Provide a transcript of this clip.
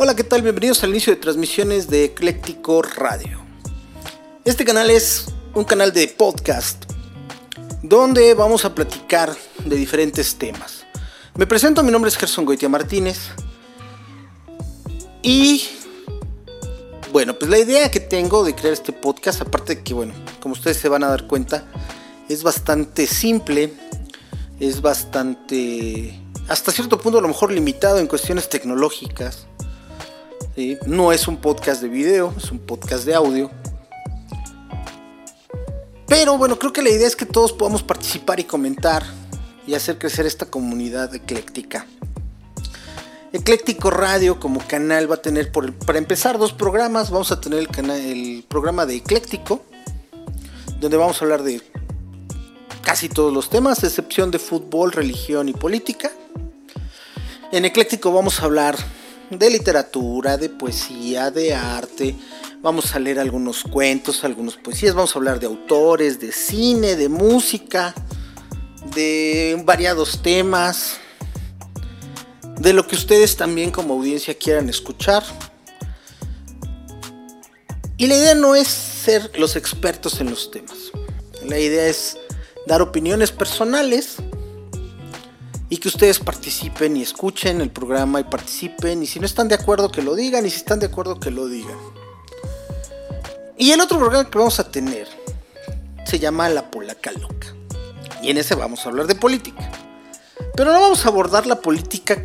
Hola, ¿qué tal? Bienvenidos al inicio de transmisiones de Ecléctico Radio. Este canal es un canal de podcast donde vamos a platicar de diferentes temas. Me presento, mi nombre es Gerson Goitia Martínez y bueno, pues la idea que tengo de crear este podcast, aparte de que, bueno, como ustedes se van a dar cuenta, es bastante simple, es bastante, hasta cierto punto a lo mejor limitado en cuestiones tecnológicas. No es un podcast de video, es un podcast de audio. Pero bueno, creo que la idea es que todos podamos participar y comentar y hacer crecer esta comunidad ecléctica. Ecléctico Radio como canal va a tener, para empezar, dos programas. Vamos a tener el programa de Ecléctico, donde vamos a hablar de casi todos los temas, excepción de fútbol, religión y política. En Ecléctico vamos a hablar de literatura, de poesía, de arte. Vamos a leer algunos cuentos, algunas poesías. Vamos a hablar de autores, de cine, de música, de variados temas de lo que ustedes también como audiencia quieran escuchar. Y la idea no es ser los expertos en los temas. La idea es dar opiniones personales y que ustedes participen y escuchen el programa y participen y si no están de acuerdo que lo digan y si están de acuerdo que lo digan. Y el otro programa que vamos a tener se llama La Polaca Loca. Y en ese vamos a hablar de política. Pero no vamos a abordar la política